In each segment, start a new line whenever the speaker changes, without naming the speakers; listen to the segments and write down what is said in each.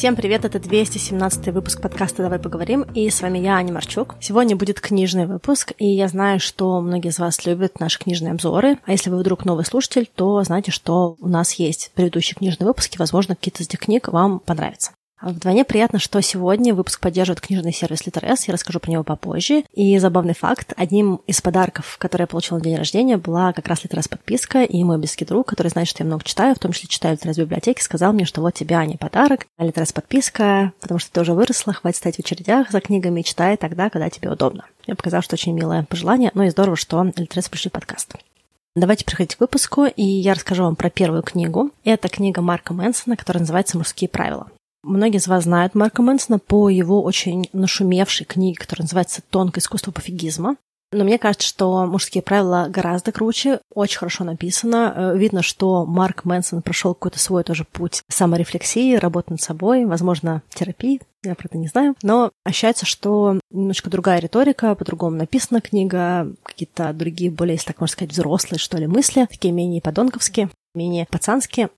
Всем привет, это 217 выпуск подкаста «Давай поговорим», и с вами я, Аня Марчук. Сегодня будет книжный выпуск, и я знаю, что многие из вас любят наши книжные обзоры, а если вы вдруг новый слушатель, то знаете, что у нас есть предыдущие книжные выпуски, возможно, какие-то из этих книг вам понравятся. Вдвойне приятно, что сегодня выпуск поддерживает книжный сервис Литерес, я расскажу про него попозже. И забавный факт, одним из подарков, который я получила на день рождения, была как раз Литерес подписка, и мой близкий друг, который знает, что я много читаю, в том числе читаю Литерес библиотеки, сказал мне, что вот тебе, Аня, подарок, а Литерес подписка, потому что ты уже выросла, хватит стоять в очередях за книгами, читай тогда, когда тебе удобно. Мне показалось, что очень милое пожелание, но и здорово, что Литерес пришли в подкаст. Давайте переходить к выпуску, и я расскажу вам про первую книгу. Это книга Марка Мэнсона, которая называется «Мужские правила». Многие из вас знают Марка Мэнсона по его очень нашумевшей книге, которая называется «Тонкое искусство пофигизма». Но мне кажется, что мужские правила гораздо круче, очень хорошо написано. Э, видно, что Марк Мэнсон прошел какой-то свой тоже путь саморефлексии, работы над собой, возможно, терапии, я про это не знаю. Но ощущается, что немножко другая риторика, по-другому написана книга, какие-то другие, более, если так можно сказать, взрослые, что ли, мысли, такие менее подонковские, менее пацанские.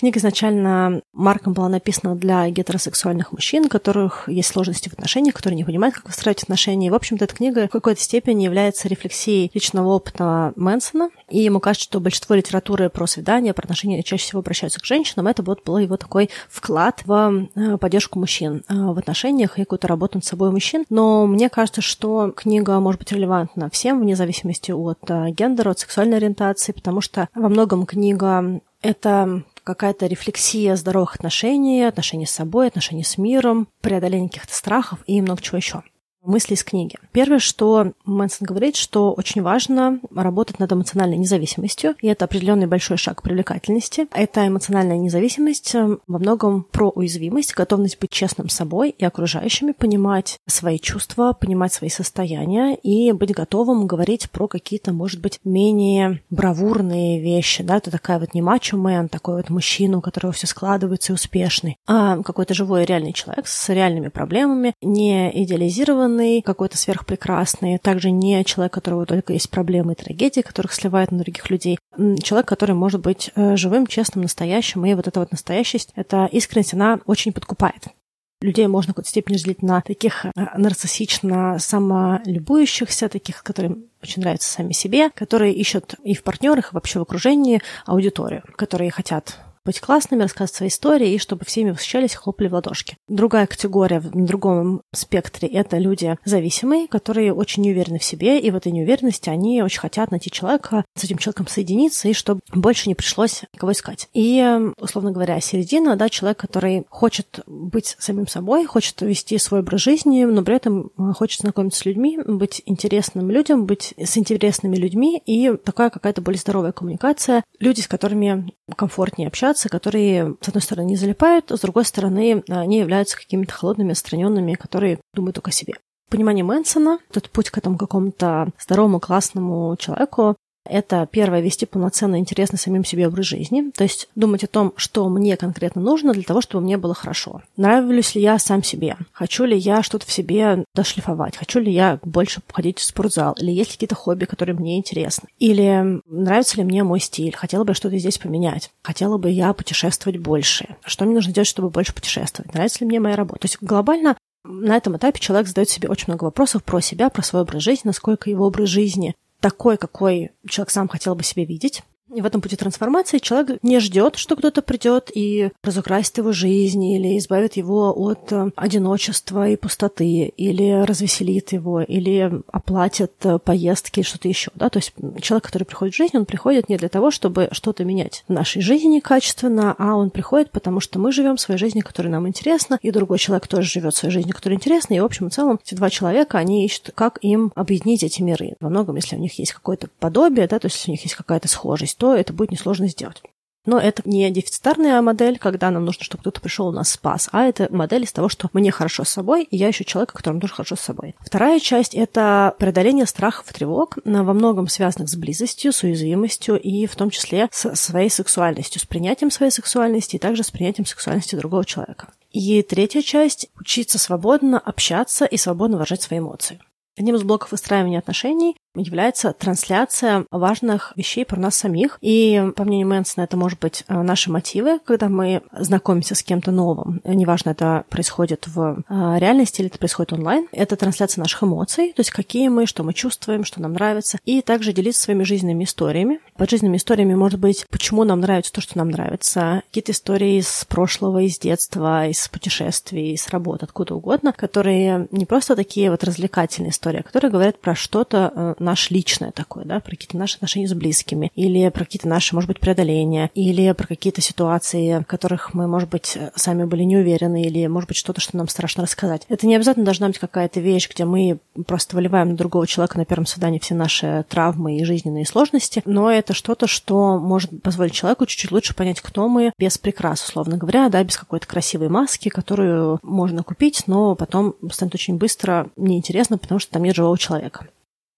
Книга изначально Марком была написана для гетеросексуальных мужчин, у которых есть сложности в отношениях, которые не понимают, как выстраивать отношения. И, в общем-то, эта книга в какой-то степени является рефлексией личного опыта Мэнсона. И ему кажется, что большинство литературы про свидания, про отношения чаще всего обращаются к женщинам. Это вот был его такой вклад в э, поддержку мужчин э, в отношениях и какую-то работу над собой мужчин. Но мне кажется, что книга может быть релевантна всем, вне зависимости от э, гендера, от сексуальной ориентации, потому что во многом книга это какая-то рефлексия здоровых отношений, отношений с собой, отношений с миром, преодоление каких-то страхов и много чего еще мысли из книги. Первое, что Мэнсон говорит, что очень важно работать над эмоциональной независимостью, и это определенный большой шаг привлекательности. Это эмоциональная независимость э, во многом про уязвимость, готовность быть честным с собой и окружающими, понимать свои чувства, понимать свои состояния и быть готовым говорить про какие-то, может быть, менее бравурные вещи. Да? Это такая вот не мачо-мен, такой вот мужчина, у которого все складывается и успешный, а какой-то живой реальный человек с реальными проблемами, не идеализированный образованный, какой-то сверхпрекрасный, также не человек, у которого только есть проблемы и трагедии, которых сливает на других людей. Человек, который может быть э, живым, честным, настоящим, и вот эта вот настоящесть, эта искренность, она очень подкупает. Людей можно в какой-то степени разделить на таких э, нарциссично самолюбующихся, таких, которым очень нравятся сами себе, которые ищут и в партнерах, и вообще в окружении аудиторию, которые хотят быть классными, рассказывать свои истории, и чтобы всеми восхищались, хлопали в ладошки. Другая категория в другом спектре — это люди зависимые, которые очень неуверены в себе, и в этой неуверенности они очень хотят найти человека, с этим человеком соединиться, и чтобы больше не пришлось никого искать. И, условно говоря, середина, да, человек, который хочет быть самим собой, хочет вести свой образ жизни, но при этом хочет знакомиться с людьми, быть интересным людям, быть с интересными людьми, и такая какая-то более здоровая коммуникация, люди, с которыми комфортнее общаться, которые, с одной стороны, не залипают, а с другой стороны, они являются какими-то холодными, отстраненными, которые думают только о себе. Понимание Мэнсона, этот путь к этому какому-то здоровому, классному человеку, это первое, вести полноценно интересный самим себе образ жизни, то есть думать о том, что мне конкретно нужно для того, чтобы мне было хорошо. Нравлюсь ли я сам себе? Хочу ли я что-то в себе дошлифовать? Хочу ли я больше ходить в спортзал? Или есть ли какие-то хобби, которые мне интересны? Или нравится ли мне мой стиль? Хотела бы что-то здесь поменять? Хотела бы я путешествовать больше? Что мне нужно делать, чтобы больше путешествовать? Нравится ли мне моя работа? То есть глобально на этом этапе человек задает себе очень много вопросов про себя, про свой образ жизни, насколько его образ жизни такой, какой человек сам хотел бы себе видеть. И в этом пути трансформации человек не ждет, что кто-то придет и разукрасит его жизнь, или избавит его от э, одиночества и пустоты, или развеселит его, или оплатит э, поездки что-то еще. Да? То есть человек, который приходит в жизнь, он приходит не для того, чтобы что-то менять в нашей жизни качественно, а он приходит, потому что мы живем своей жизнью, которая нам интересна, и другой человек тоже живет своей жизнью, которая интересна. И, в общем и целом, эти два человека, они ищут, как им объединить эти миры. Во многом, если у них есть какое-то подобие, да, то есть если у них есть какая-то схожесть, то это будет несложно сделать. Но это не дефицитарная модель, когда нам нужно, чтобы кто-то пришел у нас спас, а это модель из того, что мне хорошо с собой, и я ищу человека, которому тоже хорошо с собой. Вторая часть — это преодоление страхов и тревог, во многом связанных с близостью, с уязвимостью и в том числе с своей сексуальностью, с принятием своей сексуальности и также с принятием сексуальности другого человека. И третья часть — учиться свободно общаться и свободно выражать свои эмоции. Одним из блоков выстраивания отношений является трансляция важных вещей про нас самих. И, по мнению Мэнсона, это может быть э, наши мотивы, когда мы знакомимся с кем-то новым. Неважно, это происходит в э, реальности или это происходит онлайн. Это трансляция наших эмоций, то есть какие мы, что мы чувствуем, что нам нравится. И также делиться своими жизненными историями. Под жизненными историями может быть, почему нам нравится то, что нам нравится. Какие-то истории из прошлого, из детства, из путешествий, из работы, откуда угодно, которые не просто такие вот развлекательные истории, а которые говорят про что-то э, наше личное такое, да, про какие-то наши отношения с близкими, или про какие-то наши, может быть, преодоления, или про какие-то ситуации, в которых мы, может быть, сами были не уверены, или, может быть, что-то, что нам страшно рассказать. Это не обязательно должна быть какая-то вещь, где мы просто выливаем на другого человека на первом свидании все наши травмы и жизненные сложности, но это что-то, что может позволить человеку чуть-чуть лучше понять, кто мы, без прикрас, условно говоря, да, без какой-то красивой маски, которую можно купить, но потом станет очень быстро неинтересно, потому что там нет живого человека.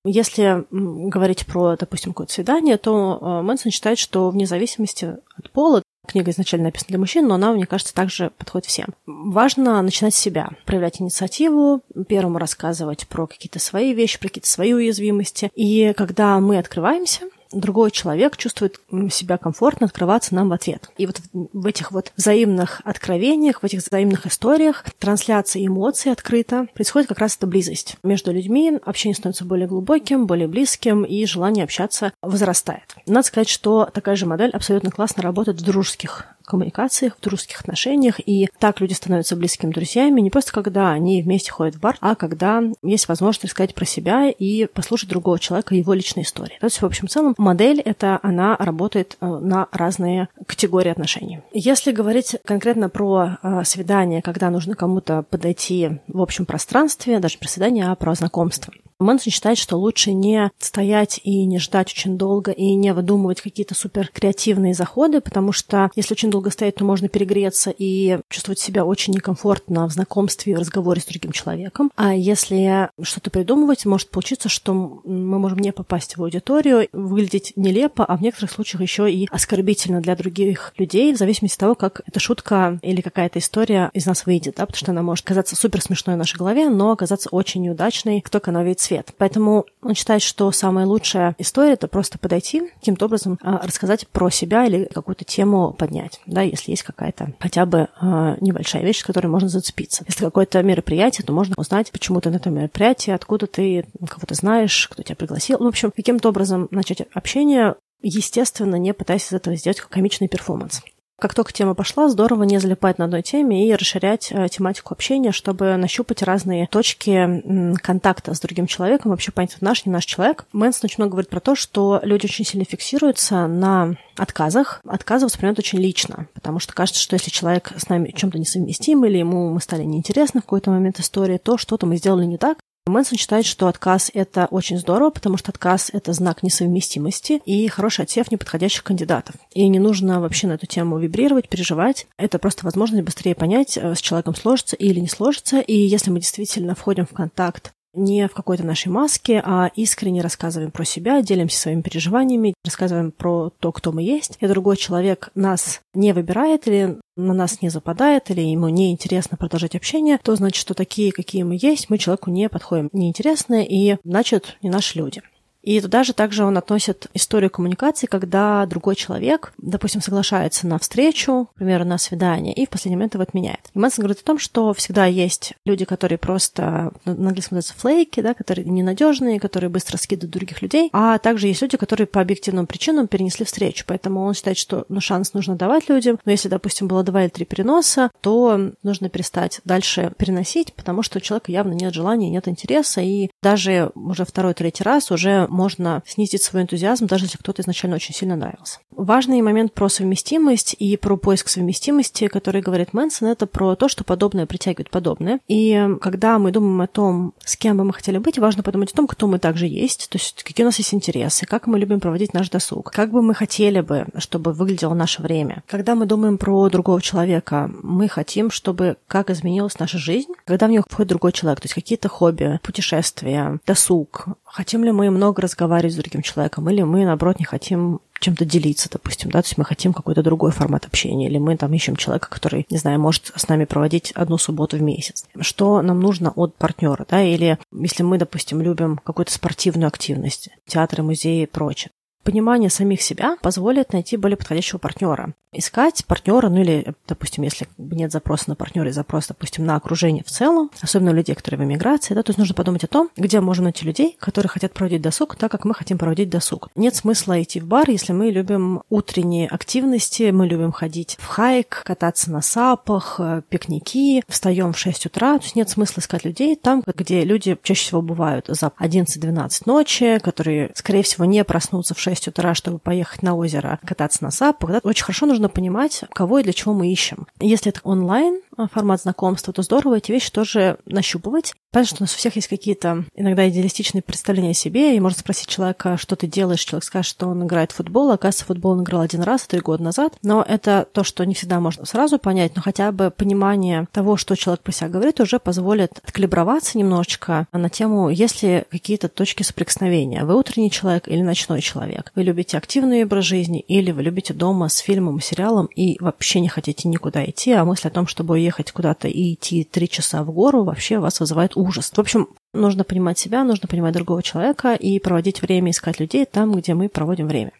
Если говорить про, допустим, какое-то свидание, то э, Мэнсон считает, что вне зависимости от пола, книга изначально написана для мужчин, но она, мне кажется, также подходит всем. Важно начинать с себя, проявлять инициативу, первому рассказывать про какие-то свои вещи, про какие-то свои уязвимости. И когда мы открываемся, другой человек чувствует себя комфортно открываться нам в ответ. И вот в этих вот взаимных откровениях, в этих взаимных историях трансляция эмоций открыта, происходит как раз эта близость между людьми, общение становится более глубоким, более близким, и желание общаться возрастает. Надо сказать, что такая же модель абсолютно классно работает в дружеских коммуникациях, в дружеских отношениях, и так люди становятся близкими друзьями не просто когда они вместе ходят в бар, а когда есть возможность рассказать про себя и послушать другого человека его личной истории. То есть, в общем целом, модель это она работает э, на разные категории отношений. Если говорить конкретно про э, свидание, когда нужно кому-то подойти в общем пространстве, даже про свидание, а про знакомство. Мэнсон считает, что лучше не стоять и не ждать очень долго и не выдумывать какие-то супер креативные заходы, потому что если очень долго стоять, то можно перегреться и чувствовать себя очень некомфортно в знакомстве и разговоре с другим человеком. А если что-то придумывать, может получиться, что мы можем не попасть в аудиторию, выглядеть нелепо, а в некоторых случаях еще и оскорбительно для других людей, в зависимости от того, как эта шутка или какая-то история из нас выйдет, да, потому что она может казаться супер смешной в нашей голове, но оказаться очень неудачной, как только она выйдет в свет. Поэтому он считает, что самая лучшая история — это просто подойти, каким-то образом а, рассказать про себя или какую-то тему поднять, да, если есть какая-то хотя бы а, небольшая вещь, с которой можно зацепиться. Если какое-то мероприятие, то можно узнать, почему ты на этом мероприятии, откуда ты кого-то знаешь, кто тебя пригласил. В общем, каким-то образом начать общение, естественно, не пытаясь из этого сделать комичный перформанс как только тема пошла, здорово не залипать на одной теме и расширять э, тематику общения, чтобы нащупать разные точки контакта с другим человеком, вообще понять, наш, не наш человек. Мэнсон очень много говорит про то, что люди очень сильно фиксируются на отказах. Отказы воспринимают очень лично, потому что кажется, что если человек с нами чем-то несовместим или ему мы стали неинтересны в какой-то момент истории, то что-то мы сделали не так, Мэнсон считает, что отказ — это очень здорово, потому что отказ — это знак несовместимости и хороший отсев неподходящих кандидатов. И не нужно вообще на эту тему вибрировать, переживать. Это просто возможность быстрее понять, э, с человеком сложится или не сложится. И если мы действительно входим в контакт не в какой-то нашей маске, а искренне рассказываем про себя, делимся своими переживаниями, рассказываем про то, кто мы есть, и другой человек нас не выбирает или на нас не западает, или ему не интересно продолжать общение, то значит, что такие, какие мы есть, мы человеку не подходим, неинтересны, и значит, не наши люди. И туда же также он относит историю коммуникации, когда другой человек, допустим, соглашается на встречу, к примеру, на свидание, и в последний момент его отменяет. И Мэнсон говорит о том, что всегда есть люди, которые просто, на английском называется флейки, да, которые ненадежные, которые быстро скидывают других людей, а также есть люди, которые по объективным причинам перенесли встречу. Поэтому он считает, что ну, шанс нужно давать людям, но если, допустим, было два или три переноса, то нужно перестать дальше переносить, потому что у человека явно нет желания, нет интереса, и даже уже второй-третий раз уже можно снизить свой энтузиазм, даже если кто-то изначально очень сильно нравился. Важный момент про совместимость и про поиск совместимости, который говорит Мэнсон, это про то, что подобное притягивает подобное. И когда мы думаем о том, с кем бы мы хотели быть, важно подумать о том, кто мы также есть, то есть какие у нас есть интересы, как мы любим проводить наш досуг, как бы мы хотели бы, чтобы выглядело наше время. Когда мы думаем про другого человека, мы хотим, чтобы как изменилась наша жизнь, когда в нее входит другой человек, то есть какие-то хобби, путешествия, досуг. Хотим ли мы много много разговаривать с другим человеком, или мы, наоборот, не хотим чем-то делиться, допустим, да, то есть мы хотим какой-то другой формат общения, или мы там ищем человека, который, не знаю, может с нами проводить одну субботу в месяц. Что нам нужно от партнера, да, или если мы, допустим, любим какую-то спортивную активность, театры, музеи и прочее, Понимание самих себя позволит найти более подходящего партнера. Искать партнера, ну или, допустим, если нет запроса на партнера и запрос, допустим, на окружение в целом, особенно людей, которые в эмиграции, да, то есть нужно подумать о том, где можно найти людей, которые хотят проводить досуг так, как мы хотим проводить досуг. Нет смысла идти в бар, если мы любим утренние активности, мы любим ходить в хайк, кататься на сапах, э, пикники, встаем в 6 утра, то есть нет смысла искать людей там, где люди чаще всего бывают за 11-12 ночи, которые, скорее всего, не проснутся в 6 6 утра, чтобы поехать на озеро кататься на сапах, да, очень хорошо нужно понимать, кого и для чего мы ищем. Если это онлайн а, формат знакомства, то здорово эти вещи тоже нащупывать. Понятно, что у нас у всех есть какие-то иногда идеалистичные представления о себе, и можно спросить человека, что ты делаешь, человек скажет, что он играет в футбол, а оказывается, футбол он играл один раз, три года назад. Но это то, что не всегда можно сразу понять, но хотя бы понимание того, что человек про себя говорит, уже позволит откалиброваться немножечко на тему, есть ли какие-то точки соприкосновения. Вы утренний человек или ночной человек? Вы любите активный образ жизни или вы любите дома с фильмом сериалом и вообще не хотите никуда идти, а мысль о том, чтобы уехать куда-то и идти три часа в гору, вообще вас вызывает ужас. В общем, нужно понимать себя, нужно понимать другого человека и проводить время, искать людей там, где мы проводим время.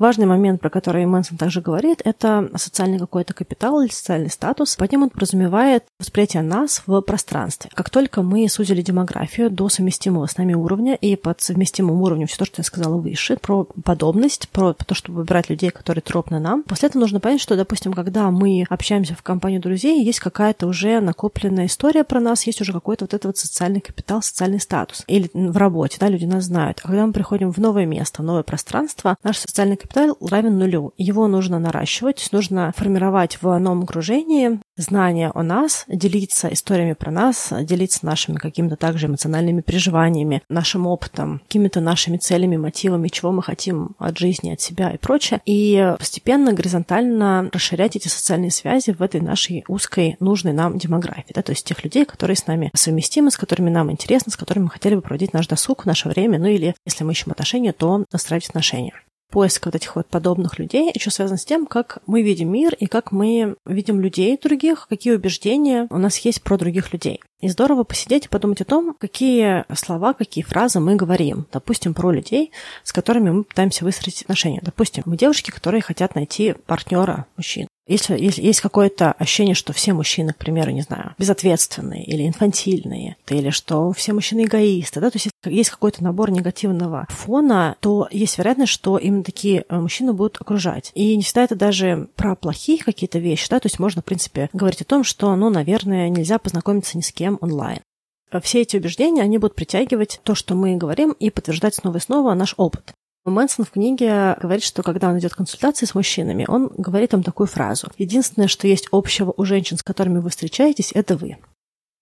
Важный момент, про который Мэнсон также говорит, это социальный какой-то капитал или социальный статус. Под ним он подразумевает восприятие нас в пространстве. Как только мы сузили демографию до совместимого с нами уровня, и под совместимым уровнем все то, что я сказала выше, про подобность, про то, чтобы выбирать людей, которые тропны нам, после этого нужно понять, что, допустим, когда мы общаемся в компании друзей, есть какая-то уже накопленная история про нас, есть уже какой-то вот этот вот социальный капитал, социальный статус. Или в работе, да, люди нас знают. А когда мы приходим в новое место, в новое пространство, наш социальный капитал капитал равен нулю. Его нужно наращивать, нужно формировать в новом окружении знания о нас, делиться историями про нас, делиться нашими какими-то также эмоциональными переживаниями, нашим опытом, какими-то нашими целями, мотивами, чего мы хотим от жизни, от себя и прочее. И постепенно, горизонтально расширять эти социальные связи в этой нашей узкой, нужной нам демографии. Да, то есть тех людей, которые с нами совместимы, с которыми нам интересно, с которыми мы хотели бы проводить наш досуг, наше время, ну или, если мы ищем отношения, то настраивать отношения поиск вот этих вот подобных людей еще связан с тем, как мы видим мир и как мы видим людей других, какие убеждения у нас есть про других людей. И здорово посидеть и подумать о том, какие слова, какие фразы мы говорим. Допустим, про людей, с которыми мы пытаемся выстроить отношения. Допустим, мы девушки, которые хотят найти партнера мужчин. Если, если есть какое-то ощущение, что все мужчины, к примеру, не знаю, безответственные или инфантильные, или что все мужчины эгоисты, да, то есть есть какой-то набор негативного фона, то есть вероятность, что именно такие э, мужчины будут окружать. И не всегда это даже про плохие какие-то вещи, да, то есть можно, в принципе, говорить о том, что, ну, наверное, нельзя познакомиться ни с кем онлайн. Все эти убеждения, они будут притягивать то, что мы говорим, и подтверждать снова и снова наш опыт. Мэнсон в книге говорит, что когда он идет консультации с мужчинами, он говорит им такую фразу. Единственное, что есть общего у женщин, с которыми вы встречаетесь, это вы.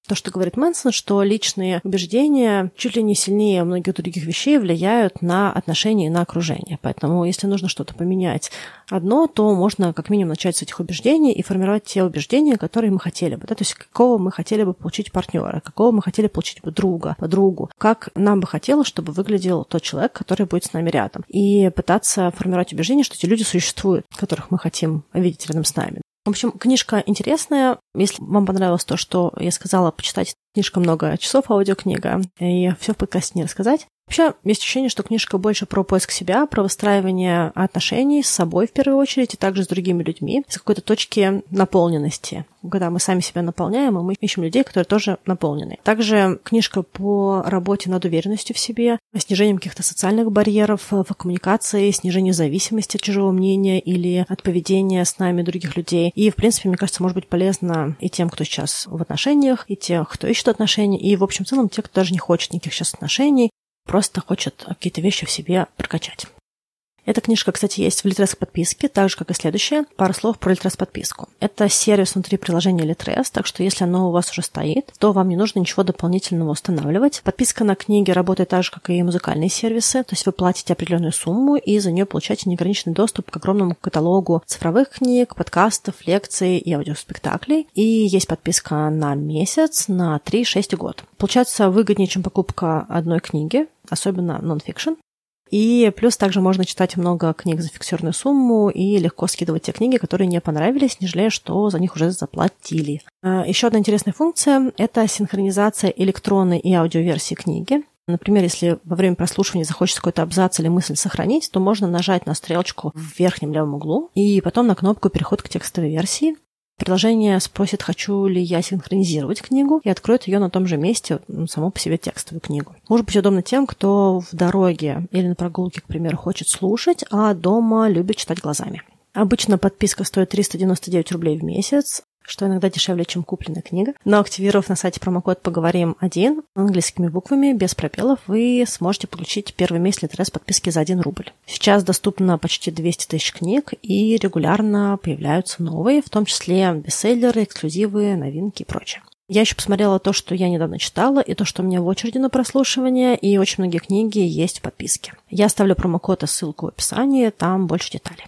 То, что говорит Мэнсон, что личные убеждения чуть ли не сильнее многих других вещей влияют на отношения и на окружение. Поэтому, если нужно что-то поменять одно, то можно как минимум начать с этих убеждений и формировать те убеждения, которые мы хотели бы. Да? То есть какого мы хотели бы получить партнера, какого мы хотели получить бы друга, подругу, как нам бы хотелось, чтобы выглядел тот человек, который будет с нами рядом. И пытаться формировать убеждение, что эти люди существуют, которых мы хотим видеть рядом с нами. В общем, книжка интересная. Если вам понравилось то, что я сказала, почитать книжка много часов, аудиокнига, и все в подкасте не рассказать. Вообще, есть ощущение, что книжка больше про поиск себя, про выстраивание отношений с собой в первую очередь, и также с другими людьми, с какой-то точки наполненности, когда мы сами себя наполняем, и мы ищем людей, которые тоже наполнены. Также книжка по работе над уверенностью в себе, снижением каких-то социальных барьеров в коммуникации, снижению зависимости от чужого мнения или от поведения с нами других людей. И, в принципе, мне кажется, может быть полезно и тем, кто сейчас в отношениях, и тех, кто ищет отношения, и, в общем, целом, те, кто даже не хочет никаких сейчас отношений, просто хочет какие-то вещи в себе прокачать. Эта книжка, кстати, есть в Litres подписке, так же, как и следующая. Пару слов про Litres подписку. Это сервис внутри приложения Litres, так что если оно у вас уже стоит, то вам не нужно ничего дополнительного устанавливать. Подписка на книги работает так же, как и музыкальные сервисы, то есть вы платите определенную сумму и за нее получаете неограниченный доступ к огромному каталогу цифровых книг, подкастов, лекций и аудиоспектаклей. И есть подписка на месяц, на 3, 6 и год. Получается выгоднее, чем покупка одной книги, особенно нон-фикшн. И плюс также можно читать много книг за фиксированную сумму и легко скидывать те книги, которые не понравились, не жалея, что за них уже заплатили. А, Еще одна интересная функция – это синхронизация электронной и аудиоверсии книги. Например, если во время прослушивания захочется какой-то абзац или мысль сохранить, то можно нажать на стрелочку в верхнем левом углу и потом на кнопку «Переход к текстовой версии». Приложение спросит, хочу ли я синхронизировать книгу, и откроет ее на том же месте, саму по себе текстовую книгу. Может быть удобно тем, кто в дороге или на прогулке, к примеру, хочет слушать, а дома любит читать глазами. Обычно подписка стоит 399 рублей в месяц, что иногда дешевле, чем купленная книга. Но активировав на сайте промокод «Поговорим один» английскими буквами, без пробелов, вы сможете получить первый месяц Литрес подписки за 1 рубль. Сейчас доступно почти 200 тысяч книг, и регулярно появляются новые, в том числе бестселлеры, эксклюзивы, новинки и прочее. Я еще посмотрела то, что я недавно читала, и то, что у меня в очереди на прослушивание, и очень многие книги есть в подписке. Я оставлю промокод и ссылку в описании, там больше деталей.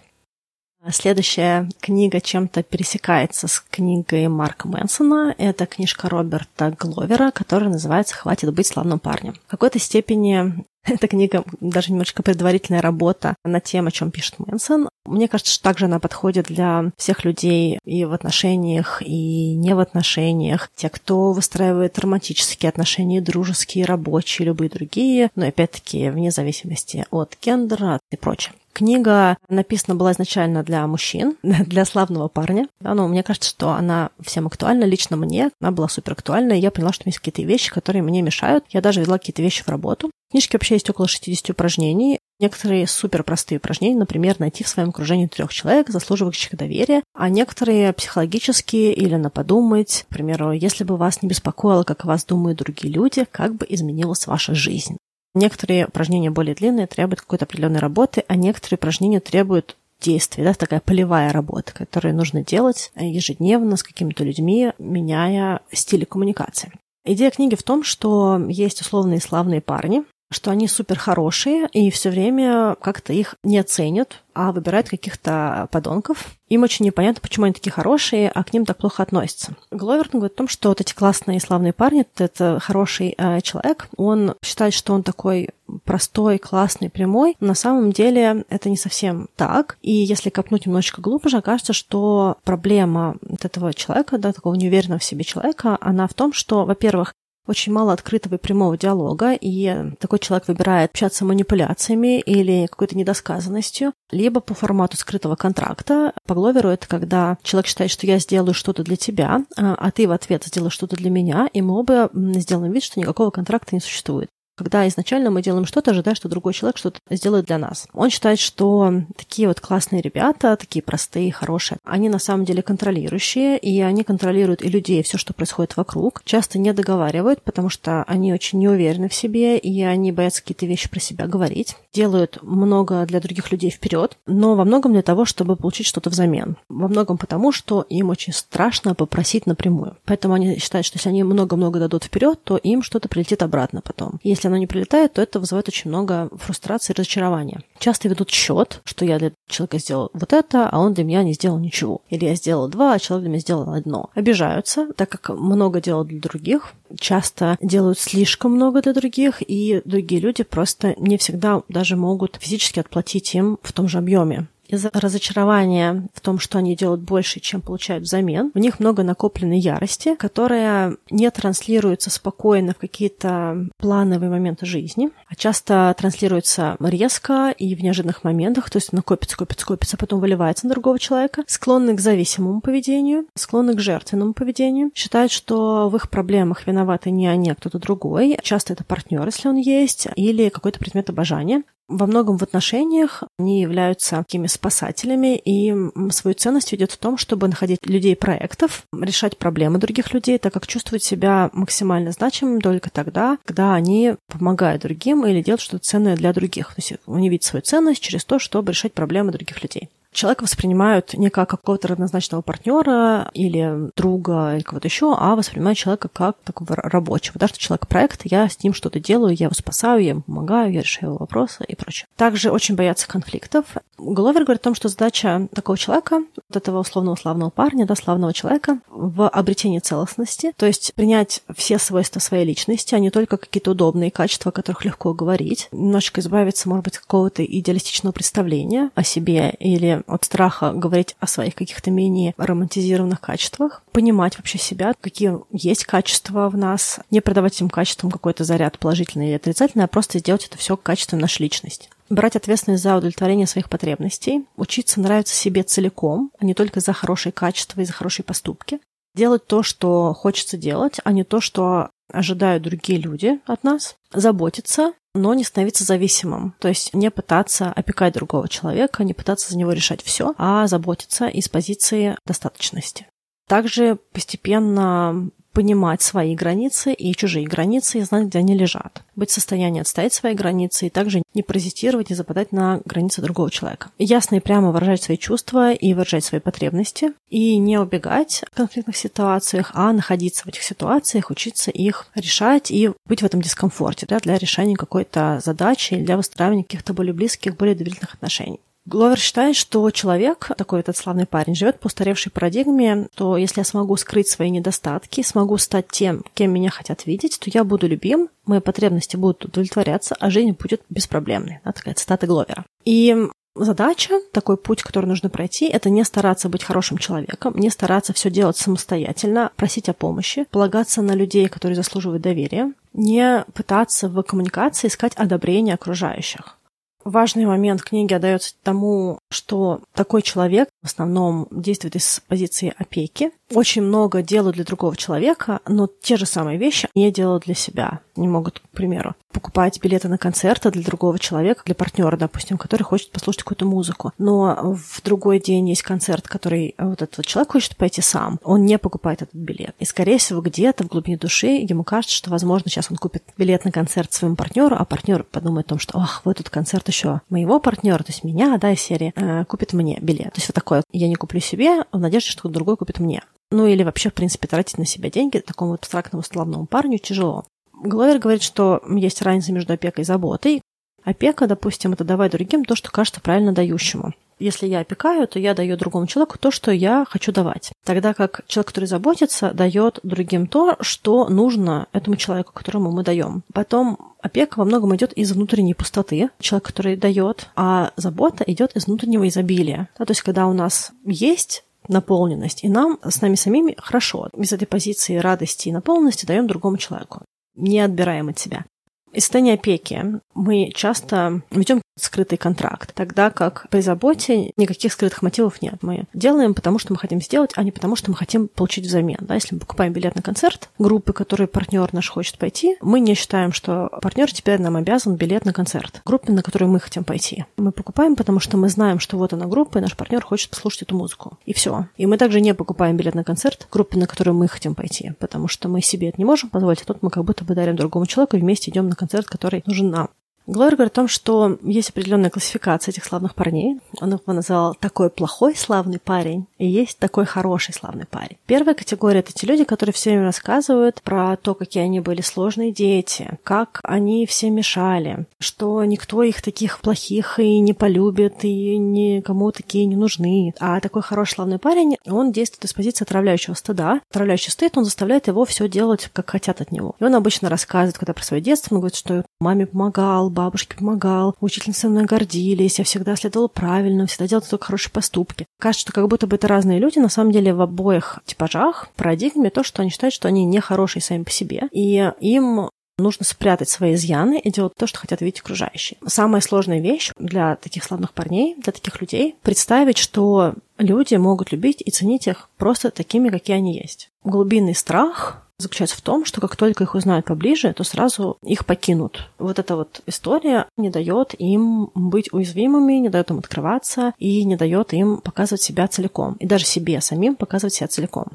Следующая книга чем-то пересекается с книгой Марка Мэнсона. Это книжка Роберта Гловера, которая называется «Хватит быть славным парнем». В какой-то степени эта книга даже немножко предварительная работа на тему, о чем пишет Мэнсон. Мне кажется, что также она подходит для всех людей и в отношениях, и не в отношениях. Те, кто выстраивает романтические отношения, дружеские, рабочие, любые другие, но опять-таки вне зависимости от гендера и прочее. Книга написана была изначально для мужчин, для славного парня. Да, но мне кажется, что она всем актуальна. Лично мне она была супер актуальна, и я поняла, что есть какие-то вещи, которые мне мешают. Я даже вела какие-то вещи в работу. В книжке вообще есть около 60 упражнений. Некоторые супер простые упражнения, например, найти в своем окружении трех человек, заслуживающих доверия, а некоторые психологические или на подумать, к примеру, если бы вас не беспокоило, как о вас думают другие люди, как бы изменилась ваша жизнь. Некоторые упражнения более длинные, требуют какой-то определенной работы, а некоторые упражнения требуют действий, да, такая полевая работа, которую нужно делать ежедневно с какими-то людьми, меняя стили коммуникации. Идея книги в том, что есть условные славные парни, что они супер хорошие и все время как-то их не ценят, а выбирают каких-то подонков. Им очень непонятно, почему они такие хорошие, а к ним так плохо относятся. Гловерton говорит о том, что вот эти классные и славные парни, это хороший э, человек, он считает, что он такой простой, классный, прямой. На самом деле это не совсем так. И если копнуть немножечко глубже, окажется, что проблема вот этого человека, да, такого неуверенного в себе человека, она в том, что, во-первых, очень мало открытого и прямого диалога, и такой человек выбирает общаться манипуляциями или какой-то недосказанностью, либо по формату скрытого контракта. По Гловеру это когда человек считает, что я сделаю что-то для тебя, а, а ты в ответ сделаешь что-то для меня, и мы оба сделаем вид, что никакого контракта не существует когда изначально мы делаем что-то, ожидая, что другой человек что-то сделает для нас. Он считает, что такие вот классные ребята, такие простые, хорошие, они на самом деле контролирующие, и они контролируют и людей, и все, что происходит вокруг. Часто не договаривают, потому что они очень не уверены в себе, и они боятся какие-то вещи про себя говорить. Делают много для других людей вперед, но во многом для того, чтобы получить что-то взамен. Во многом потому, что им очень страшно попросить напрямую. Поэтому они считают, что если они много-много дадут вперед, то им что-то прилетит обратно потом. Если оно не прилетает, то это вызывает очень много фрустрации и разочарования. Часто ведут счет, что я для человека сделал вот это, а он для меня не сделал ничего. Или я сделал два, а человек для меня сделал одно. Обижаются, так как много делал для других, часто делают слишком много для других, и другие люди просто не всегда даже могут физически отплатить им в том же объеме из-за разочарования в том, что они делают больше, чем получают взамен, у них много накопленной ярости, которая не транслируется спокойно в какие-то плановые моменты жизни, а часто транслируется резко и в неожиданных моментах, то есть накопится, копится, копится, а потом выливается на другого человека, склонны к зависимому поведению, склонны к жертвенному поведению, считают, что в их проблемах виноваты не они, а кто-то другой. Часто это партнер, если он есть, или какой-то предмет обожания во многом в отношениях они являются такими спасателями, и свою ценность идет в том, чтобы находить людей проектов, решать проблемы других людей, так как чувствуют себя максимально значимым только тогда, когда они помогают другим или делают что-то ценное для других. То есть они видят свою ценность через то, чтобы решать проблемы других людей человека воспринимают не как какого-то равнозначного партнера или друга или кого-то еще, а воспринимают человека как такого рабочего, да, что человек проект, я с ним что-то делаю, я его спасаю, я ему помогаю, я решаю его вопросы и прочее. Также очень боятся конфликтов. Гловер говорит о том, что задача такого человека, вот этого условного славного парня, да, славного человека, в обретении целостности, то есть принять все свойства своей личности, а не только какие-то удобные качества, о которых легко говорить, немножечко избавиться, может быть, от какого-то идеалистичного представления о себе или от страха говорить о своих каких-то менее романтизированных качествах, понимать вообще себя, какие есть качества в нас, не придавать этим качествам какой-то заряд положительный или отрицательный, а просто сделать это все качеством нашей личности. Брать ответственность за удовлетворение своих потребностей, учиться нравиться себе целиком, а не только за хорошие качества и за хорошие поступки, делать то, что хочется делать, а не то, что ожидают другие люди от нас, заботиться, но не становиться зависимым. То есть не пытаться опекать другого человека, не пытаться за него решать все, а заботиться из позиции достаточности. Также постепенно понимать свои границы и чужие границы и знать, где они лежат. Быть в состоянии отстоять свои границы и также не паразитировать, не западать на границы другого человека. Ясно и прямо выражать свои чувства и выражать свои потребности. И не убегать в конфликтных ситуациях, а находиться в этих ситуациях, учиться их решать и быть в этом дискомфорте да, для решения какой-то задачи или для выстраивания каких-то более близких, более доверительных отношений. Гловер считает, что человек, такой этот славный парень, живет по устаревшей парадигме, что если я смогу скрыть свои недостатки, смогу стать тем, кем меня хотят видеть, то я буду любим, мои потребности будут удовлетворяться, а жизнь будет беспроблемной. Да, такая цитата Гловера. И Задача, такой путь, который нужно пройти, это не стараться быть хорошим человеком, не стараться все делать самостоятельно, просить о помощи, полагаться на людей, которые заслуживают доверия, не пытаться в коммуникации искать одобрение окружающих. Важный момент книги отдается тому, что такой человек в основном действует из позиции опеки, очень много делают для другого человека, но те же самые вещи не делают для себя. Не могут, к примеру, покупать билеты на концерты для другого человека, для партнера, допустим, который хочет послушать какую-то музыку. Но в другой день есть концерт, который вот этот человек хочет пойти сам. Он не покупает этот билет. И, скорее всего, где-то в глубине души ему кажется, что, возможно, сейчас он купит билет на концерт своему партнеру, а партнер подумает о том, что, ах, вот этот концерт еще моего партнера, то есть меня, да, из серии, э, купит мне билет. То есть вот такое, я не куплю себе в надежде, что другой купит мне. Ну или вообще, в принципе, тратить на себя деньги такому вот абстрактному славному парню тяжело. Гловер говорит, что есть разница между опекой и заботой. Опека, допустим, это давать другим то, что кажется правильно дающему. Если я опекаю, то я даю другому человеку то, что я хочу давать. Тогда как человек, который заботится, дает другим то, что нужно этому человеку, которому мы даем. Потом опека во многом идет из внутренней пустоты, человек, который дает, а забота идет из внутреннего изобилия. Да, то есть, когда у нас есть наполненность. И нам с нами самими хорошо. Из этой позиции радости и наполненности даем другому человеку. Не отбираем от себя. Из состояния опеки мы часто ведем скрытый контракт, тогда как при заботе никаких скрытых мотивов нет. Мы делаем, потому что мы хотим сделать, а не потому что мы хотим получить взамен. Да, если мы покупаем билет на концерт группы, который партнер наш хочет пойти, мы не считаем, что партнер теперь нам обязан билет на концерт группе, на которую мы хотим пойти. Мы покупаем, потому что мы знаем, что вот она группа, и наш партнер хочет послушать эту музыку. И все. И мы также не покупаем билет на концерт группе, на которую мы хотим пойти, потому что мы себе это не можем позволить, а тут мы как будто бы дарим другому человеку и вместе идем на концерт, который нужен нам. Глория говорит о том, что есть определенная классификация этих славных парней. Он их назвал такой плохой славный парень и есть такой хороший славный парень. Первая категория — это те люди, которые все время рассказывают про то, какие они были сложные дети, как они все мешали, что никто их таких плохих и не полюбит, и никому такие не нужны. А такой хороший славный парень, он действует из позиции отравляющего стыда. Отравляющий стыд, он заставляет его все делать, как хотят от него. И он обычно рассказывает, когда про свое детство, он говорит, что маме помогал, бабушке помогал, учительницы мной гордились, я всегда следовала правильно, всегда делала только хорошие поступки. Кажется, что как будто бы это разные люди, на самом деле в обоих типажах, парадигме, то, что они считают, что они не хорошие сами по себе, и им нужно спрятать свои изъяны и делать то, что хотят видеть окружающие. Самая сложная вещь для таких славных парней, для таких людей, представить, что люди могут любить и ценить их просто такими, какие они есть. Глубинный страх заключается в том, что как только их узнают поближе, то сразу их покинут. Вот эта вот история не дает им быть уязвимыми, не дает им открываться и не дает им показывать себя целиком. И даже себе самим показывать себя целиком.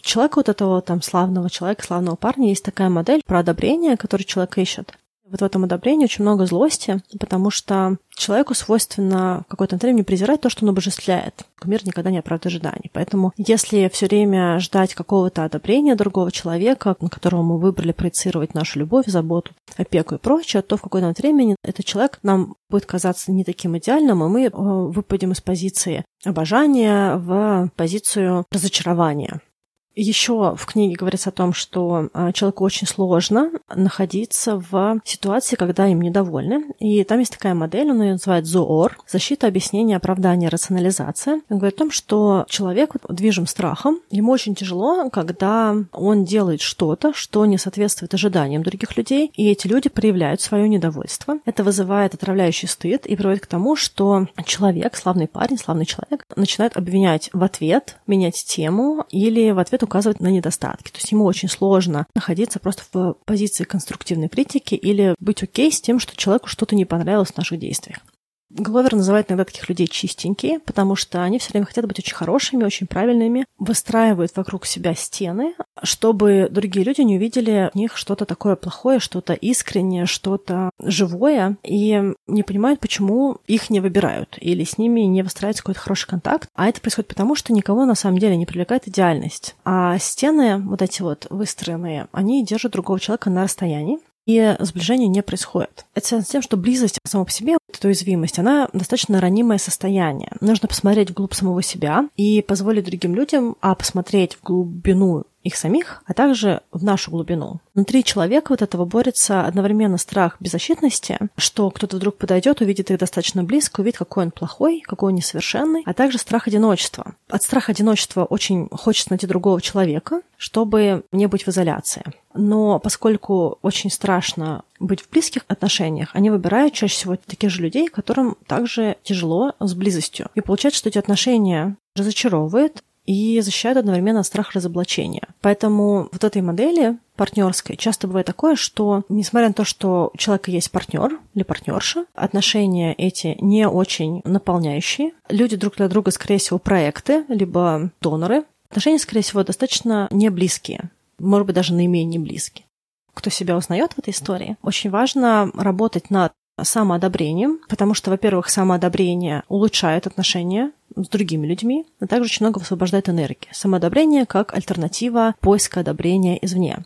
Человека вот этого там славного человека, славного парня, есть такая модель про одобрение, который человек ищет. Вот в этом одобрении очень много злости, потому что человеку свойственно в какой-то времени презирать то, что он обожествляет. Мир никогда не оправдывает ожиданий. Поэтому если все время ждать какого-то одобрения другого человека, на которого мы выбрали проецировать нашу любовь, заботу, опеку и прочее, то в какой-то времени этот человек нам будет казаться не таким идеальным, и мы э, выпадем из позиции обожания в позицию разочарования. Еще в книге говорится о том, что а, человеку очень сложно находиться в ситуации, когда им недовольны. И там есть такая модель, он ее называет ЗООР – защита, объяснение, оправдание, рационализация. Он говорит о том, что человек движим страхом, ему очень тяжело, когда он делает что-то, что не соответствует ожиданиям других людей, и эти люди проявляют свое недовольство. Это вызывает отравляющий стыд и приводит к тому, что человек, славный парень, славный человек, начинает обвинять в ответ, менять тему или в ответ указывать на недостатки. То есть ему очень сложно находиться просто в позиции конструктивной критики или быть окей с тем, что человеку что-то не понравилось в наших действиях. Гловер называет иногда таких людей чистенькие, потому что они все время хотят быть очень хорошими, очень правильными, выстраивают вокруг себя стены, чтобы другие люди не увидели в них что-то такое плохое, что-то искреннее, что-то живое, и не понимают, почему их не выбирают или с ними не выстраивается какой-то хороший контакт. А это происходит потому, что никого на самом деле не привлекает идеальность. А стены, вот эти вот выстроенные, они держат другого человека на расстоянии, и сближение не происходит. Это связано с тем, что близость сама по себе, эта уязвимость, она достаточно ранимое состояние. Нужно посмотреть вглубь самого себя и позволить другим людям, а посмотреть в глубину их самих, а также в нашу глубину. Внутри человека вот этого борется одновременно страх беззащитности, что кто-то вдруг подойдет, увидит их достаточно близко, увидит, какой он плохой, какой он несовершенный, а также страх одиночества. От страха одиночества очень хочется найти другого человека, чтобы не быть в изоляции. Но поскольку очень страшно быть в близких отношениях, они выбирают чаще всего таких же людей, которым также тяжело с близостью. И получается, что эти отношения разочаровывают, и защищают одновременно страх разоблачения. Поэтому вот этой модели партнерской часто бывает такое, что, несмотря на то, что у человека есть партнер или партнерша, отношения эти не очень наполняющие, люди друг для друга, скорее всего, проекты, либо доноры, отношения, скорее всего, достаточно не близкие, может быть, даже наименее близкие кто себя узнает в этой истории. Очень важно работать над самоодобрением, потому что, во-первых, самоодобрение улучшает отношения с другими людьми, а также очень много высвобождает энергии. Самоодобрение как альтернатива поиска одобрения извне.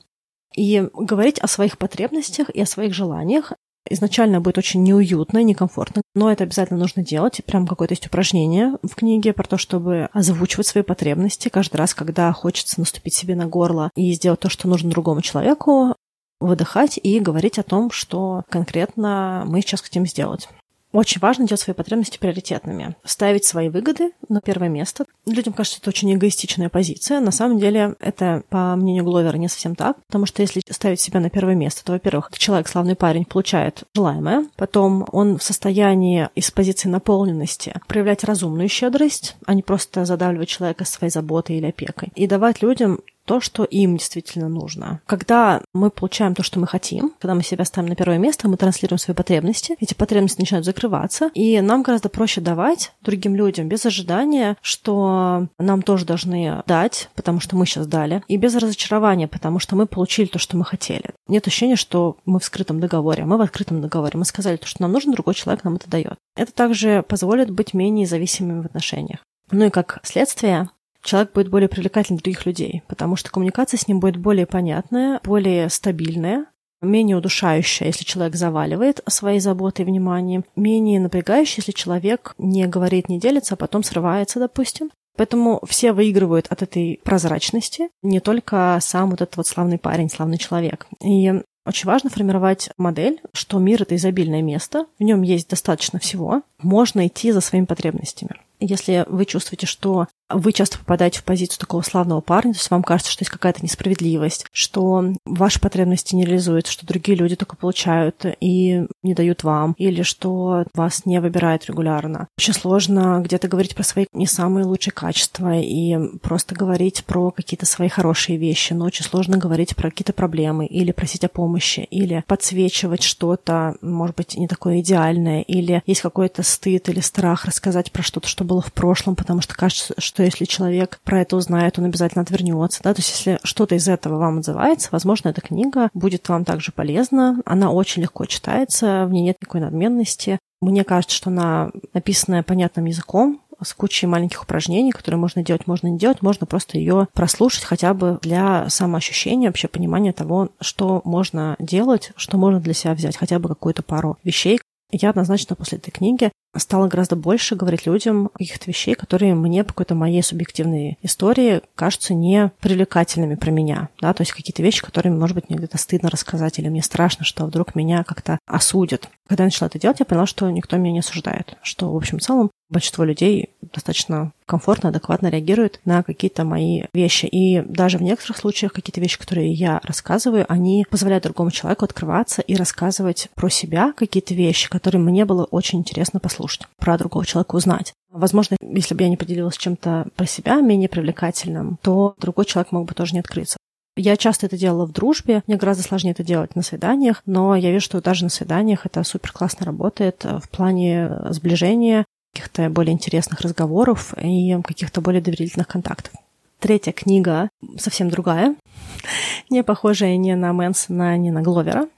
И говорить о своих потребностях и о своих желаниях изначально будет очень неуютно и некомфортно, но это обязательно нужно делать. Прям какое-то есть упражнение в книге про то, чтобы озвучивать свои потребности каждый раз, когда хочется наступить себе на горло и сделать то, что нужно другому человеку, выдыхать и говорить о том, что конкретно мы сейчас хотим сделать. Очень важно делать свои потребности приоритетными. Ставить свои выгоды на первое место. Людям кажется, это очень эгоистичная позиция. На самом деле, это, по мнению Гловера, не совсем так. Потому что если ставить себя на первое место, то, во-первых, человек, славный парень, получает желаемое. Потом он в состоянии из позиции наполненности проявлять разумную щедрость, а не просто задавливать человека своей заботой или опекой. И давать людям то, что им действительно нужно. Когда мы получаем то, что мы хотим, когда мы себя ставим на первое место, мы транслируем свои потребности, эти потребности начинают закрываться, и нам гораздо проще давать другим людям без ожидания, что нам тоже должны дать, потому что мы сейчас дали, и без разочарования, потому что мы получили то, что мы хотели. Нет ощущения, что мы в скрытом договоре, мы в открытом договоре. Мы сказали то, что нам нужно, другой человек нам это дает. Это также позволит быть менее зависимыми в отношениях. Ну и как следствие, человек будет более привлекательным для других людей, потому что коммуникация с ним будет более понятная, более стабильная, менее удушающая, если человек заваливает своей заботой и вниманием, менее напрягающая, если человек не говорит, не делится, а потом срывается, допустим. Поэтому все выигрывают от этой прозрачности, не только сам вот этот вот славный парень, славный человек. И очень важно формировать модель, что мир — это изобильное место, в нем есть достаточно всего, можно идти за своими потребностями. Если вы чувствуете, что вы часто попадаете в позицию такого славного парня, то есть вам кажется, что есть какая-то несправедливость, что ваши потребности не реализуются, что другие люди только получают и не дают вам, или что вас не выбирают регулярно. Очень сложно где-то говорить про свои не самые лучшие качества и просто говорить про какие-то свои хорошие вещи, но очень сложно говорить про какие-то проблемы или просить о помощи, или подсвечивать что-то, может быть, не такое идеальное, или есть какой-то стыд или страх рассказать про что-то, что было в прошлом, потому что кажется, что что если человек про это узнает, он обязательно отвернется, да, то есть если что-то из этого вам отзывается, возможно, эта книга будет вам также полезна, она очень легко читается, в ней нет никакой надменности, мне кажется, что она написанная понятным языком, с кучей маленьких упражнений, которые можно делать, можно не делать, можно просто ее прослушать хотя бы для самоощущения, вообще понимания того, что можно делать, что можно для себя взять, хотя бы какую-то пару вещей. Я однозначно после этой книги стала гораздо больше говорить людям каких-то вещей, которые мне по какой-то моей субъективной истории кажутся не привлекательными про меня, да, то есть какие-то вещи, которые, может быть, мне где-то стыдно рассказать, или мне страшно, что вдруг меня как-то осудят. Когда я начала это делать, я поняла, что никто меня не осуждает, что, в общем, целом большинство людей достаточно комфортно, адекватно реагируют на какие-то мои вещи. И даже в некоторых случаях какие-то вещи, которые я рассказываю, они позволяют другому человеку открываться и рассказывать про себя какие-то вещи, которые мне было очень интересно послушать, про другого человека узнать. Возможно, если бы я не поделилась чем-то про себя менее привлекательным, то другой человек мог бы тоже не открыться. Я часто это делала в дружбе, мне гораздо сложнее это делать на свиданиях, но я вижу, что даже на свиданиях это супер классно работает в плане сближения, каких-то более интересных разговоров и каких-то более доверительных контактов. Третья книга совсем другая, не похожая ни на Мэнсона, ни на Гловера.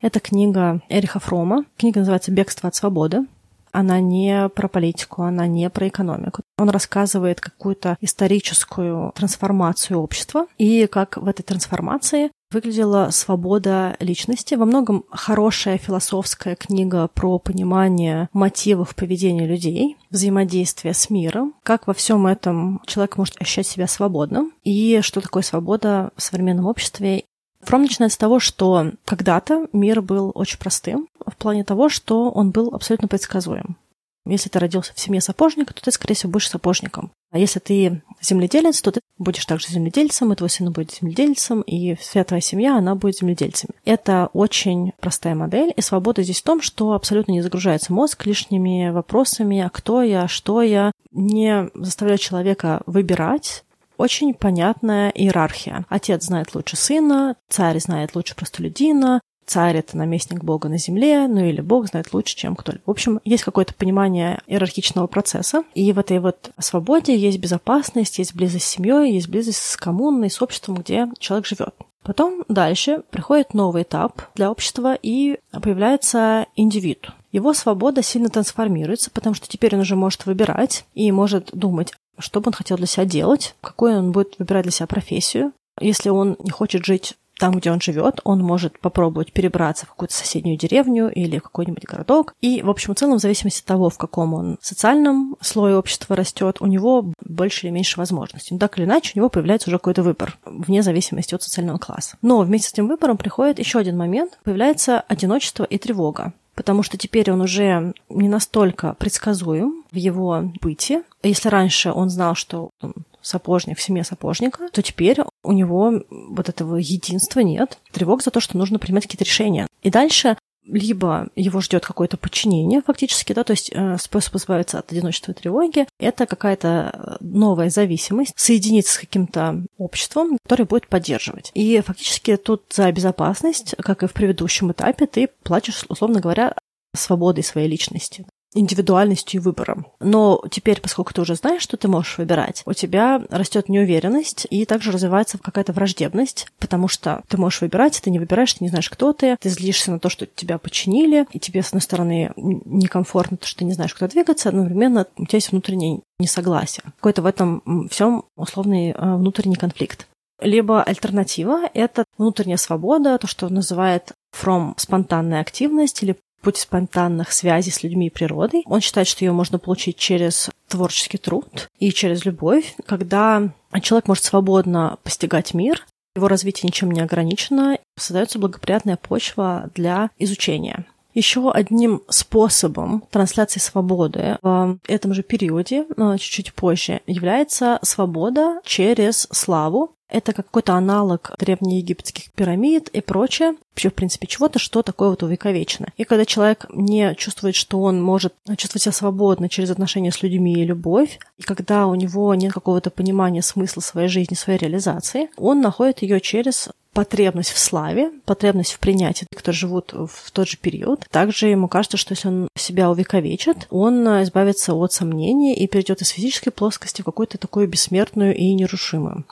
Это книга Эриха Фрома. Книга называется «Бегство от свободы». Она не про политику, она не про экономику. Он рассказывает какую-то историческую трансформацию общества и как в этой трансформации выглядела свобода личности. Во многом хорошая философская книга про понимание мотивов поведения людей, взаимодействие с миром, как во всем этом человек может ощущать себя свободным и что такое свобода в современном обществе Фром начинает с того, что когда-то мир был очень простым в плане того, что он был абсолютно предсказуем. Если ты родился в семье сапожника, то ты, скорее всего, будешь сапожником. А если ты земледелец, то ты будешь также земледельцем, и твой сын будет земледельцем, и вся твоя семья, она будет земледельцами. Это очень простая модель, и свобода здесь в том, что абсолютно не загружается мозг лишними вопросами, а кто я, что я, не заставляет человека выбирать, очень понятная иерархия. Отец знает лучше сына, царь знает лучше простолюдина, царь — это наместник Бога на земле, ну или Бог знает лучше, чем кто-либо. В общем, есть какое-то понимание иерархичного процесса, и в этой вот свободе есть безопасность, есть близость с семьей, есть близость с коммуной, с обществом, где человек живет. Потом дальше приходит новый этап для общества, и появляется индивид. Его свобода сильно трансформируется, потому что теперь он уже может выбирать и может думать, что бы он хотел для себя делать, какую он будет выбирать для себя профессию. Если он не хочет жить там, где он живет, он может попробовать перебраться в какую-то соседнюю деревню или в какой-нибудь городок. И, в общем и целом, в зависимости от того, в каком он социальном слое общества растет, у него больше или меньше возможностей. Но так или иначе, у него появляется уже какой-то выбор, вне зависимости от социального класса. Но вместе с этим выбором приходит еще один момент. Появляется одиночество и тревога потому что теперь он уже не настолько предсказуем в его быте. Если раньше он знал, что он сапожник в семье сапожника, то теперь у него вот этого единства нет. Тревог за то, что нужно принимать какие-то решения. И дальше либо его ждет какое-то подчинение фактически, да, то есть э, способ избавиться от одиночества и тревоги, это какая-то новая зависимость, соединиться с каким-то обществом, которое будет поддерживать. И фактически тут за безопасность, как и в предыдущем этапе, ты платишь, условно говоря, свободой своей личности индивидуальностью и выбором. Но теперь, поскольку ты уже знаешь, что ты можешь выбирать, у тебя растет неуверенность и также развивается какая-то враждебность, потому что ты можешь выбирать, ты не выбираешь, ты не знаешь, кто ты, ты злишься на то, что тебя починили, и тебе, с одной стороны, некомфортно, то, что ты не знаешь, куда двигаться, одновременно у тебя есть внутреннее несогласие. Какой-то в этом всем условный э, внутренний конфликт. Либо альтернатива — это внутренняя свобода, то, что называет from спонтанная активность или путь спонтанных связей с людьми и природой. Он считает, что ее можно получить через творческий труд и через любовь, когда человек может свободно постигать мир, его развитие ничем не ограничено, создается благоприятная почва для изучения. Еще одним способом трансляции свободы в этом же периоде, чуть-чуть позже, является свобода через славу Это какой-то аналог древнеегипетских пирамид и прочее. Вообще, в принципе, чего-то, что такое вот увековечено. И когда человек не чувствует, что он может чувствовать себя свободно через отношения с людьми и любовь, и когда у него нет какого-то понимания смысла своей жизни, своей реализации, он находит ее через потребность в славе, потребность в принятии, которые живут в тот же период. Также ему кажется, что если он себя увековечит, он избавится от сомнений и перейдет из физической плоскости в какую-то такую бессмертную и нерушимую.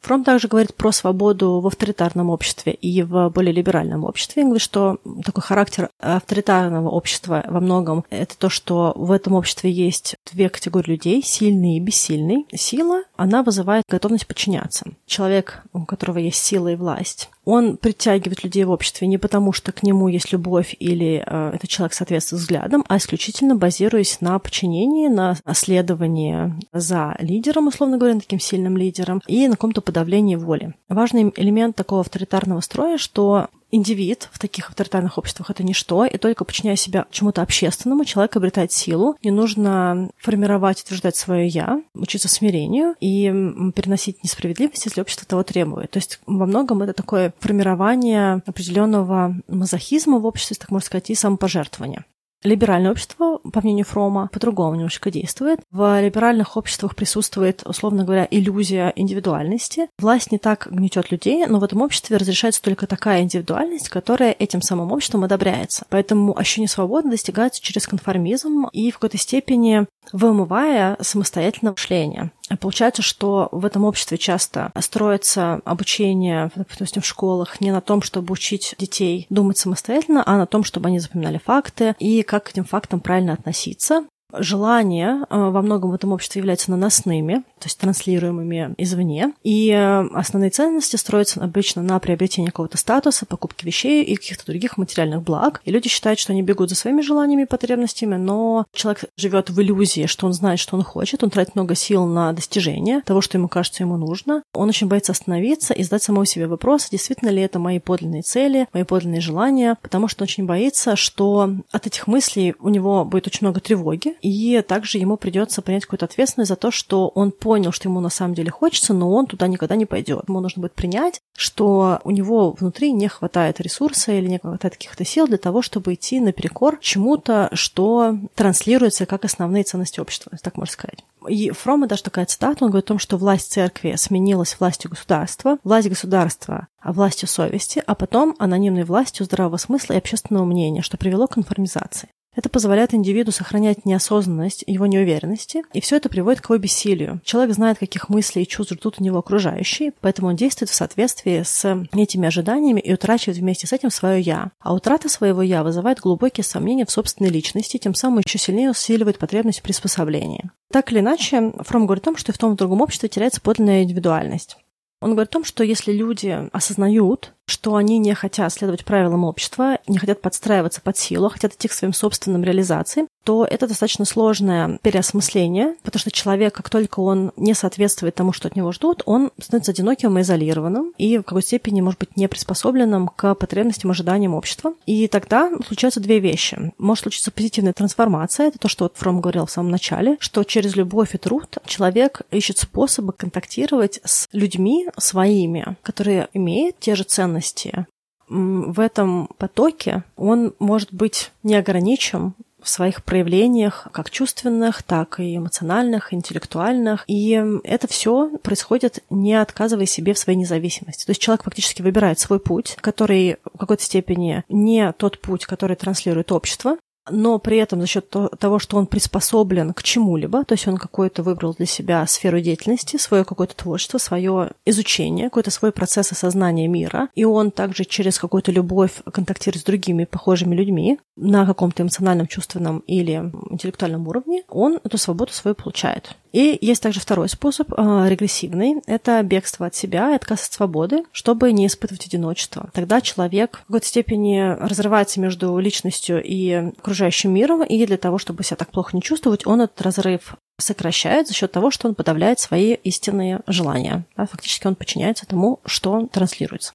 Фром также говорит про свободу в авторитарном обществе и в более либеральном обществе. Он говорит, что такой характер авторитарного общества во многом это то, что в этом обществе есть две категории людей, сильный и бессильный. Сила, она вызывает готовность подчиняться. Человек, у которого есть сила и власть, он притягивает людей в обществе не потому, что к нему есть любовь или э, этот человек соответствует взглядам, а исключительно базируясь на подчинении, на следовании за лидером, условно говоря, таким сильным лидером, и на каком-то подавлении воли. Важный элемент такого авторитарного строя, что индивид в таких авторитарных обществах это ничто, и только подчиняя себя чему-то общественному, человек обретает силу. Не нужно формировать, утверждать свое «я», учиться смирению и переносить несправедливость, если общество того требует. То есть во многом это такое формирование определенного мазохизма в обществе, так можно сказать, и самопожертвования. Либеральное общество, по мнению Фрома, по-другому немножко действует. В либеральных обществах присутствует, условно говоря, иллюзия индивидуальности. Власть не так гнетет людей, но в этом обществе разрешается только такая индивидуальность, которая этим самым обществом одобряется. Поэтому ощущение свободы достигается через конформизм и в какой-то степени вымывая самостоятельное мышление. Получается, что в этом обществе часто строится обучение, допустим, в школах не на том, чтобы учить детей думать самостоятельно, а на том, чтобы они запоминали факты и как к этим фактам правильно относиться желания э, во многом в этом обществе являются наносными, то есть транслируемыми извне, и э, основные ценности строятся обычно на приобретении какого-то статуса, покупке вещей и каких-то других материальных благ. И люди считают, что они бегут за своими желаниями и потребностями, но человек живет в иллюзии, что он знает, что он хочет, он тратит много сил на достижение того, что ему кажется ему нужно. Он очень боится остановиться и задать самому себе вопрос, действительно ли это мои подлинные цели, мои подлинные желания, потому что он очень боится, что от этих мыслей у него будет очень много тревоги, и также ему придется принять какую-то ответственность за то, что он понял, что ему на самом деле хочется, но он туда никогда не пойдет. Ему нужно будет принять, что у него внутри не хватает ресурса или не хватает каких-то сил для того, чтобы идти наперекор чему-то, что транслируется как основные ценности общества, так можно сказать. И Фрома даже такая цитата, он говорит о том, что власть церкви сменилась властью государства, власть государства а властью совести, а потом анонимной властью здравого смысла и общественного мнения, что привело к конформизации. Это позволяет индивиду сохранять неосознанность его неуверенности, и все это приводит к его бессилию. Человек знает, каких мыслей и чувств ждут у него окружающие, поэтому он действует в соответствии с этими ожиданиями и утрачивает вместе с этим свое «я». А утрата своего «я» вызывает глубокие сомнения в собственной личности, тем самым еще сильнее усиливает потребность в приспособлении. Так или иначе, Фром говорит о том, что в том и другом обществе теряется подлинная индивидуальность. Он говорит о том, что если люди осознают, что они не хотят следовать правилам общества, не хотят подстраиваться под силу, а хотят идти к своим собственным реализациям, то это достаточно сложное переосмысление, потому что человек, как только он не соответствует тому, что от него ждут, он становится одиноким и изолированным, и в какой-то степени, может быть, не приспособленным к потребностям, ожиданиям общества. И тогда случаются две вещи. Может случиться позитивная трансформация, это то, что вот Фром говорил в самом начале, что через любовь и труд человек ищет способы контактировать с людьми своими, которые имеют те же ценности, в этом потоке он может быть неограничен в своих проявлениях, как чувственных, так и эмоциональных, интеллектуальных. И это все происходит, не отказывая себе в своей независимости. То есть человек фактически выбирает свой путь, который в какой-то степени не тот путь, который транслирует общество, но при этом за счет того, что он приспособлен к чему-либо, то есть он какой-то выбрал для себя сферу деятельности, свое какое-то творчество, свое изучение, какой-то свой процесс осознания мира, и он также через какую-то любовь контактирует с другими похожими людьми на каком-то эмоциональном, чувственном или интеллектуальном уровне, он эту свободу свою получает. И есть также второй способ, э, регрессивный. Это бегство от себя отказ от свободы, чтобы не испытывать одиночество. Тогда человек в какой-то степени разрывается между личностью и окружающим миром, и для того, чтобы себя так плохо не чувствовать, он этот разрыв сокращает за счет того, что он подавляет свои истинные желания. Да, фактически он подчиняется тому, что транслируется.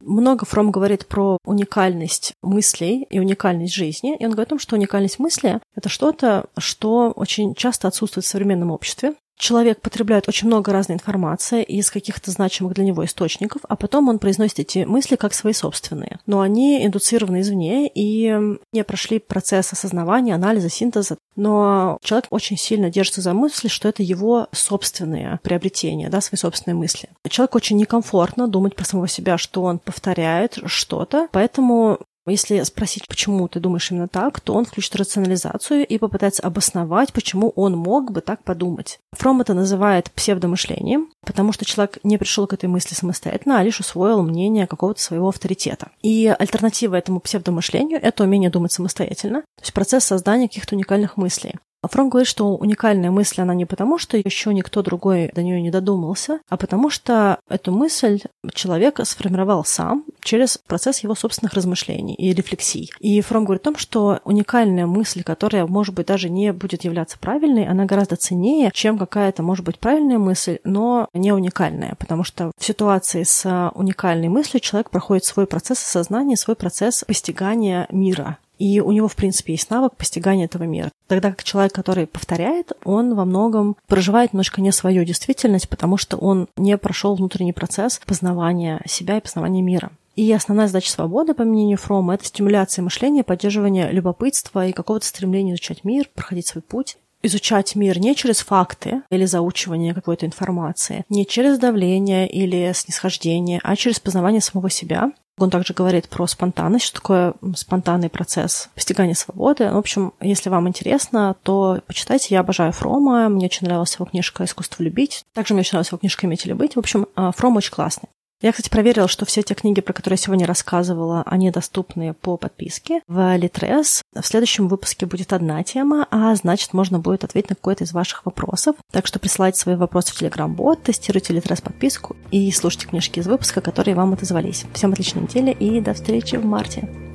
Много Фром говорит про уникальность мыслей и уникальность жизни. И он говорит о том, что уникальность мысли — это что-то, что очень часто отсутствует в современном обществе. Человек потребляет очень много разной информации из каких-то значимых для него источников, а потом он произносит эти мысли как свои собственные. Но они индуцированы извне и не прошли процесс осознавания, анализа, синтеза. Но человек очень сильно держится за мысли, что это его собственные приобретения, да, свои собственные мысли. Человеку очень некомфортно думать про самого себя, что он повторяет что-то, поэтому если спросить, почему ты думаешь именно так, то он включит рационализацию и попытается обосновать, почему он мог бы так подумать. Фром это называет псевдомышлением, потому что человек не пришел к этой мысли самостоятельно, а лишь усвоил мнение какого-то своего авторитета. И альтернатива этому псевдомышлению — это умение думать самостоятельно, то есть процесс создания каких-то уникальных мыслей. А Фром говорит, что уникальная мысль, она не потому, что еще никто другой до нее не додумался, а потому что эту мысль человек сформировал сам через процесс его собственных размышлений и рефлексий. И Фром говорит о том, что уникальная мысль, которая, может быть, даже не будет являться правильной, она гораздо ценнее, чем какая-то, может быть, правильная мысль, но не уникальная, потому что в ситуации с уникальной мыслью человек проходит свой процесс осознания, свой процесс постигания мира, и у него, в принципе, есть навык постигания этого мира. Тогда как человек, который повторяет, он во многом проживает немножко не свою действительность, потому что он не прошел внутренний процесс познавания себя и познавания мира. И основная задача свободы, по мнению Фрома, это стимуляция мышления, поддерживание любопытства и какого-то стремления изучать мир, проходить свой путь изучать мир не через факты или заучивание какой-то информации, не через давление или снисхождение, а через познавание самого себя, он также говорит про спонтанность, что такое спонтанный процесс постигания свободы. В общем, если вам интересно, то почитайте. Я обожаю Фрома. Мне очень нравилась его книжка «Искусство любить». Также мне очень нравилась его книжка «Иметь или быть». В общем, а, Фром очень классный. Я, кстати, проверила, что все те книги, про которые я сегодня рассказывала, они доступны по подписке в Литрес. В следующем выпуске будет одна тема, а значит, можно будет ответить на какой-то из ваших вопросов. Так что присылайте свои вопросы в Телеграм-бот, тестируйте Литрес подписку и слушайте книжки из выпуска, которые вам отозвались. Всем отличной недели и до встречи в марте.